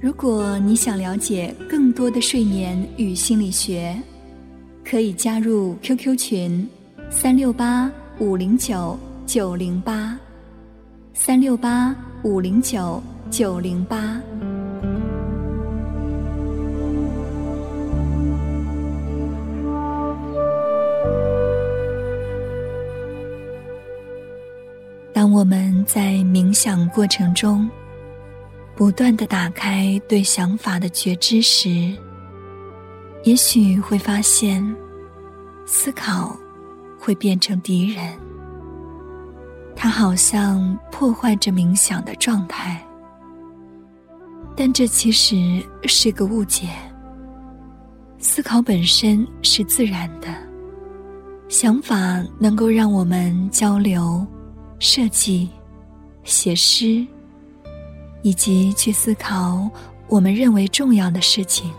如果你想了解更多的睡眠与心理学，可以加入 QQ 群：三六八五零九九零八，三六八五零九九零八。当我们在冥想过程中，不断的打开对想法的觉知时，也许会发现，思考会变成敌人。它好像破坏着冥想的状态，但这其实是个误解。思考本身是自然的，想法能够让我们交流。设计、写诗，以及去思考我们认为重要的事情。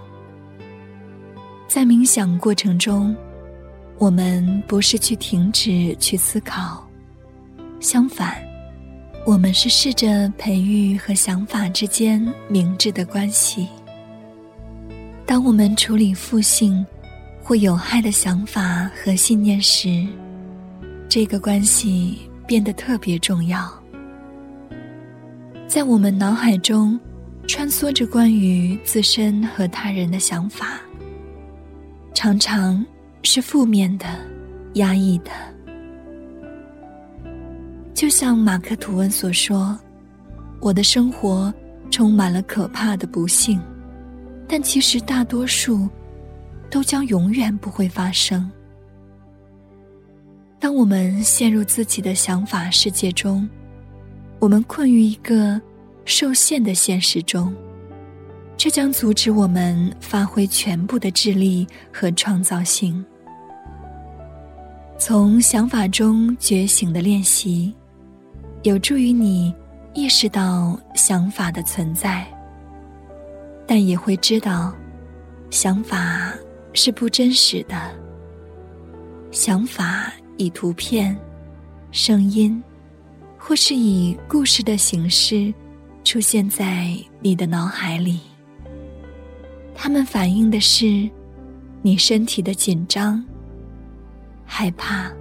在冥想过程中，我们不是去停止去思考，相反，我们是试着培育和想法之间明智的关系。当我们处理负性或有害的想法和信念时，这个关系。变得特别重要。在我们脑海中，穿梭着关于自身和他人的想法，常常是负面的、压抑的。就像马克·吐温所说：“我的生活充满了可怕的不幸，但其实大多数都将永远不会发生。”当我们陷入自己的想法世界中，我们困于一个受限的现实中，这将阻止我们发挥全部的智力和创造性。从想法中觉醒的练习，有助于你意识到想法的存在，但也会知道，想法是不真实的。想法。以图片、声音，或是以故事的形式出现在你的脑海里。它们反映的是你身体的紧张、害怕、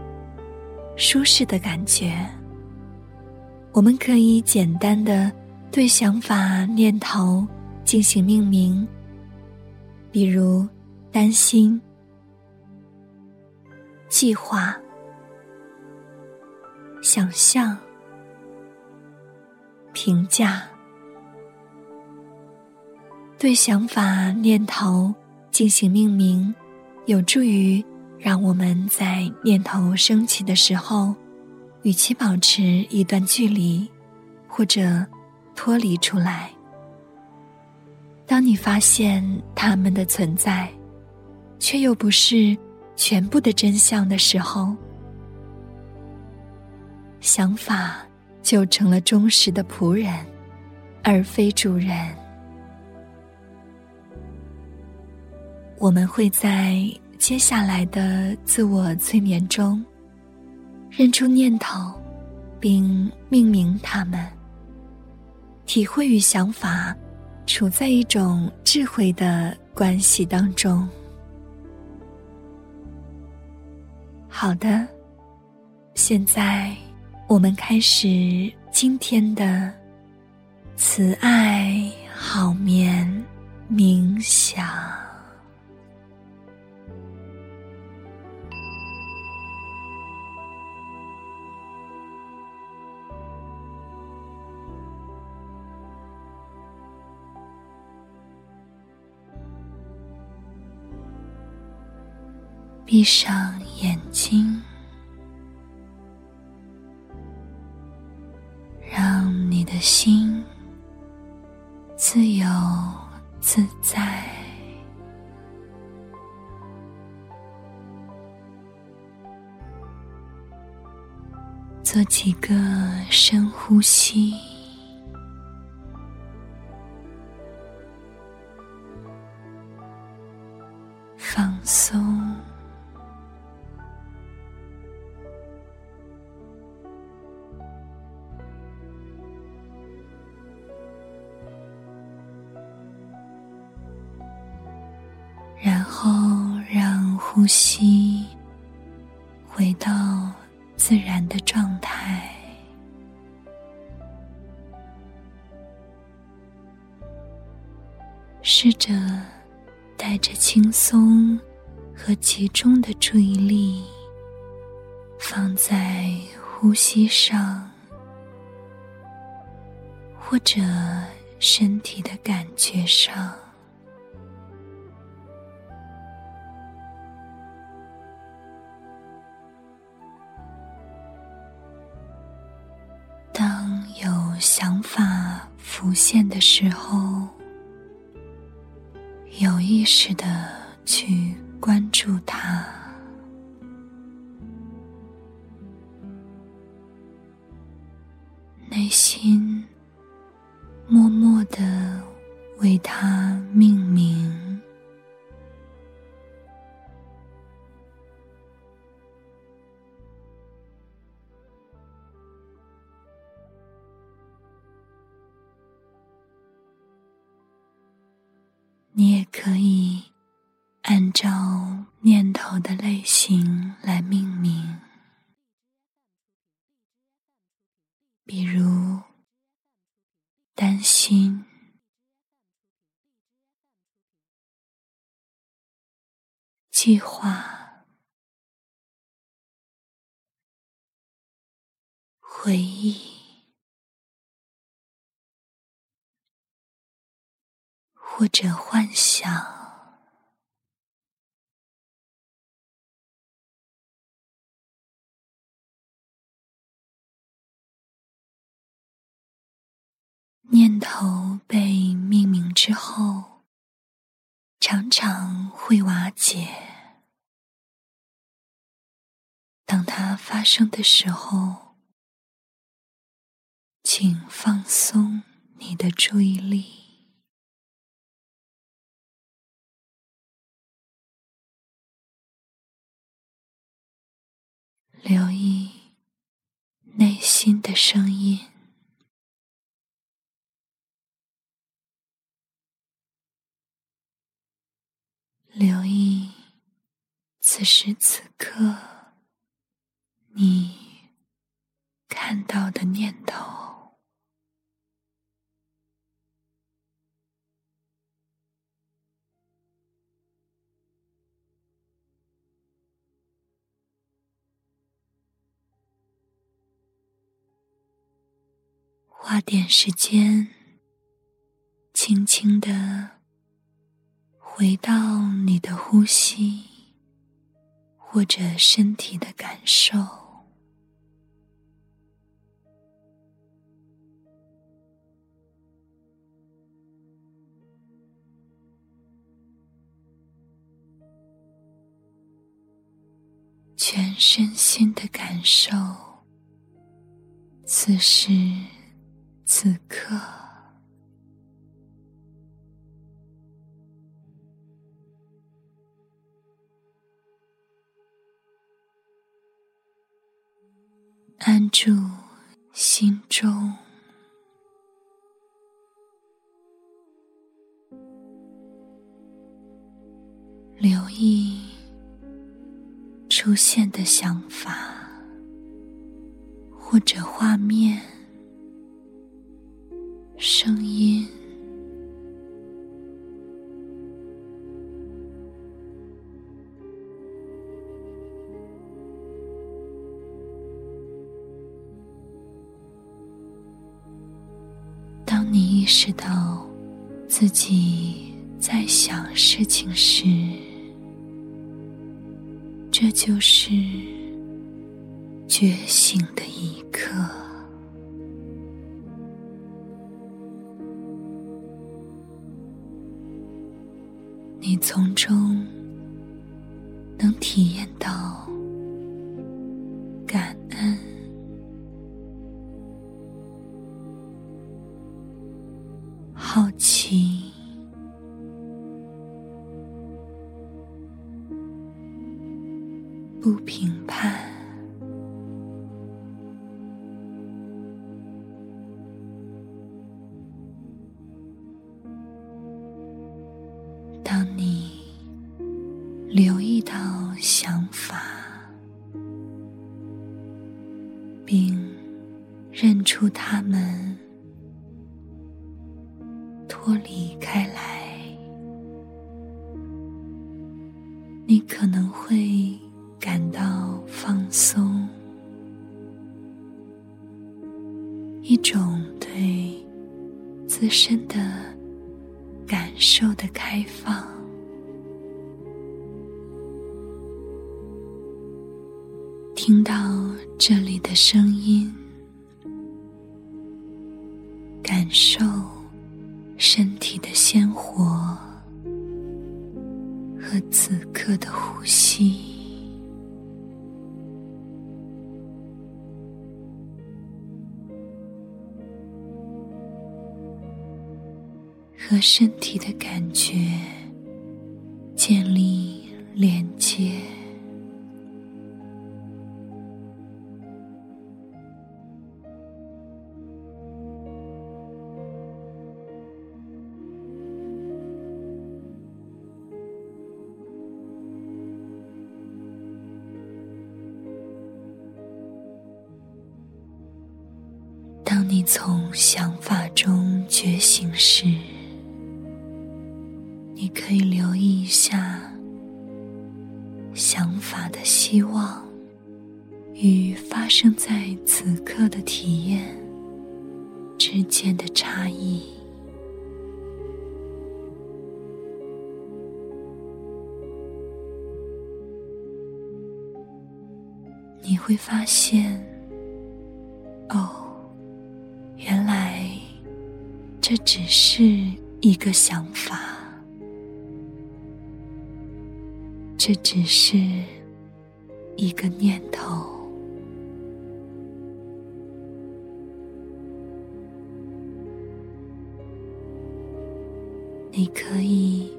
舒适的感觉。我们可以简单的对想法、念头进行命名，比如担心、计划。想象、评价，对想法、念头进行命名，有助于让我们在念头升起的时候，与其保持一段距离，或者脱离出来。当你发现他们的存在，却又不是全部的真相的时候。想法就成了忠实的仆人，而非主人。我们会在接下来的自我催眠中，认出念头，并命名它们，体会与想法处在一种智慧的关系当中。好的，现在。我们开始今天的慈爱好眠冥想。闭上眼睛。的心自由自在。做几个深呼吸，放松，的状态，试着带着轻松和集中的注意力放在呼吸上，或者身体的感觉上。想法浮现的时候，有意识的去关注它，来命名，比如担心、计划、回忆。或者幻想，头被命名之后，常常会瓦解。当它发生的时候，请放松你的注意力。留意内心的声音，留意此时此刻你看到的念头。花点时间，轻轻的回到你的呼吸，或者身体的感受，全身心的感受，此时。此刻，安住心中，留意出现的想法或者画面。声音。意识到自己在想事情时这就是觉醒的一刻。你从中能体验到你可能会感到放松，一种对自身的感受的开放。听到这里的声音，身体的感觉建立连接。你会发现，哦。原来这只是一个想法，这只是一个念头。你可以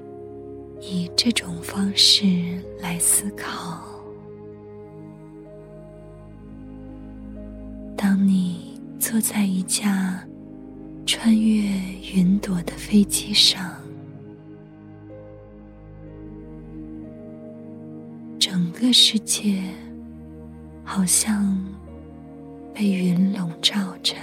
以这种方式来思考：坐在一架。穿越云朵的飞机上，整个世界好像被云笼罩着。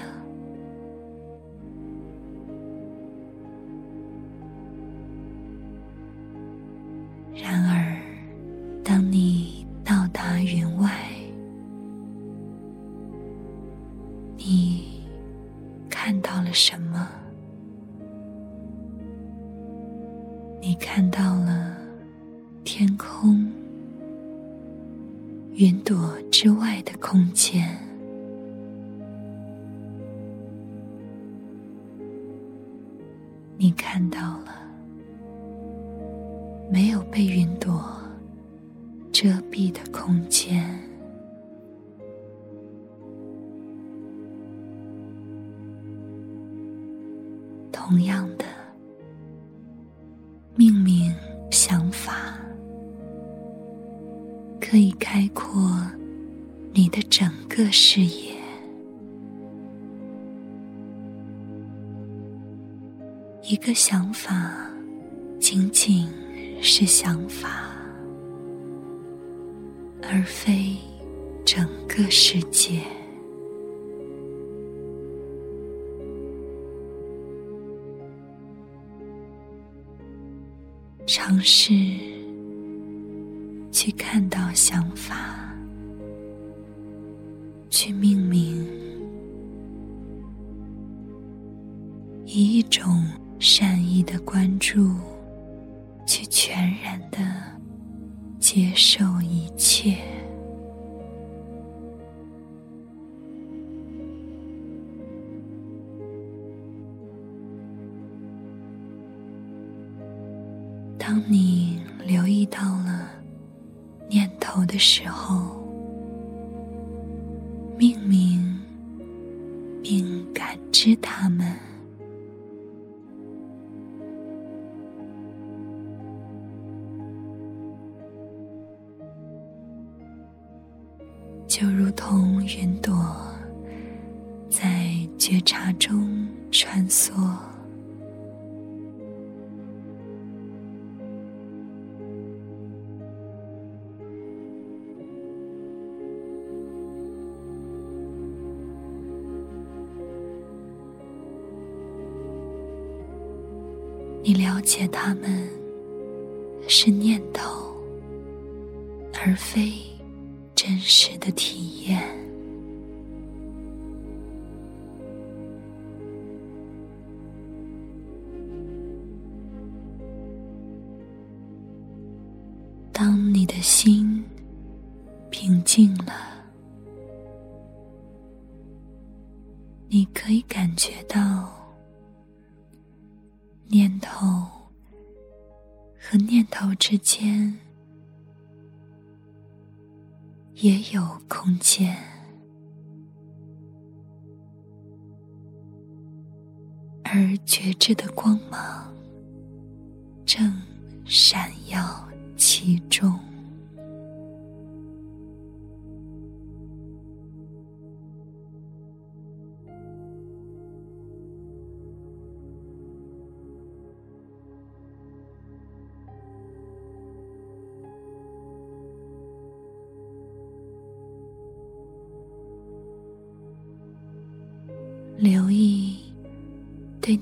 同样的，命名想法可以开阔你的整个视野。一个想法仅仅是想法，而非整个世界。尝试去看到想法，去命名，以一种善意的关注，去全然的接受一切。的时候，命名并感知它们，就如同云朵在觉察中穿梭。解他们是念头，而非真实的体验。当你的心平静了，你可以感觉到。念头和念头之间也有空间，而觉知的光芒正闪耀其中。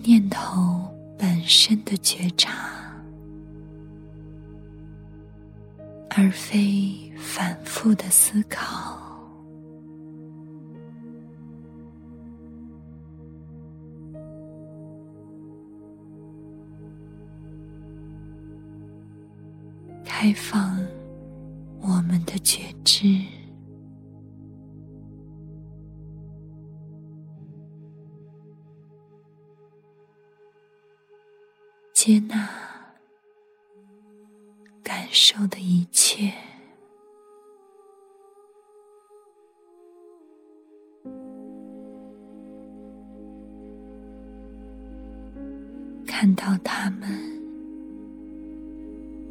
念头本身的觉察，而非反复的思考。开放我们的觉知。接纳感受的一切，看到他们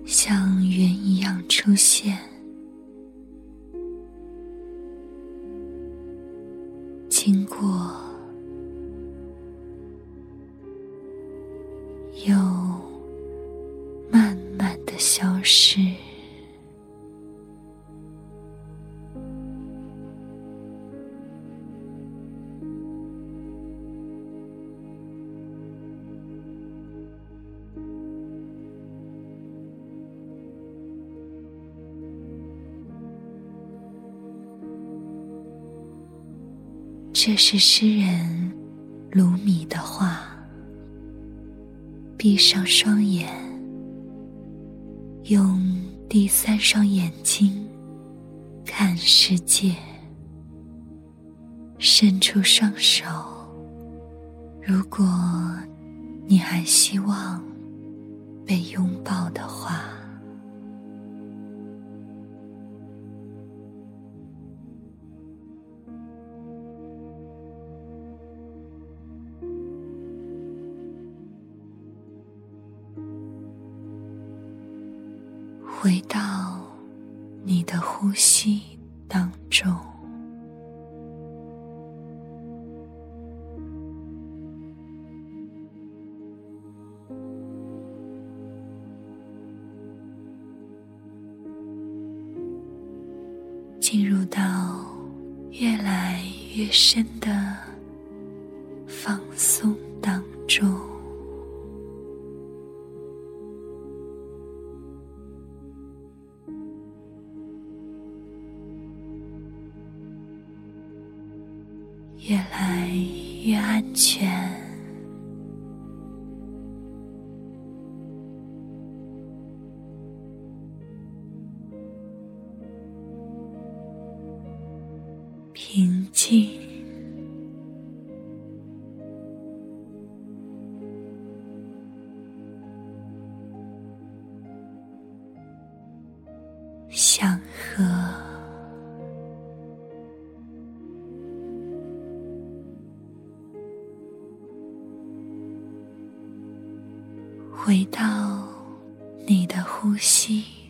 像云一样出现，这是诗人卢米的话。闭上双眼，用第三双眼睛看世界。伸出双手，如果你还希望被拥抱的话。回到你的呼吸当中，进入到越来越深的放松。回到你的呼吸。